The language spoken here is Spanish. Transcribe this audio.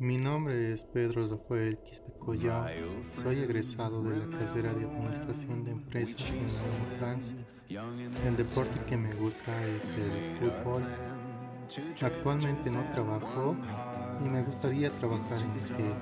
Mi nombre es Pedro Rafael Quispecoya. Soy egresado de la carrera de Administración de Empresas en la Francia. El deporte que me gusta es el fútbol. Actualmente no trabajo y me gustaría trabajar en el que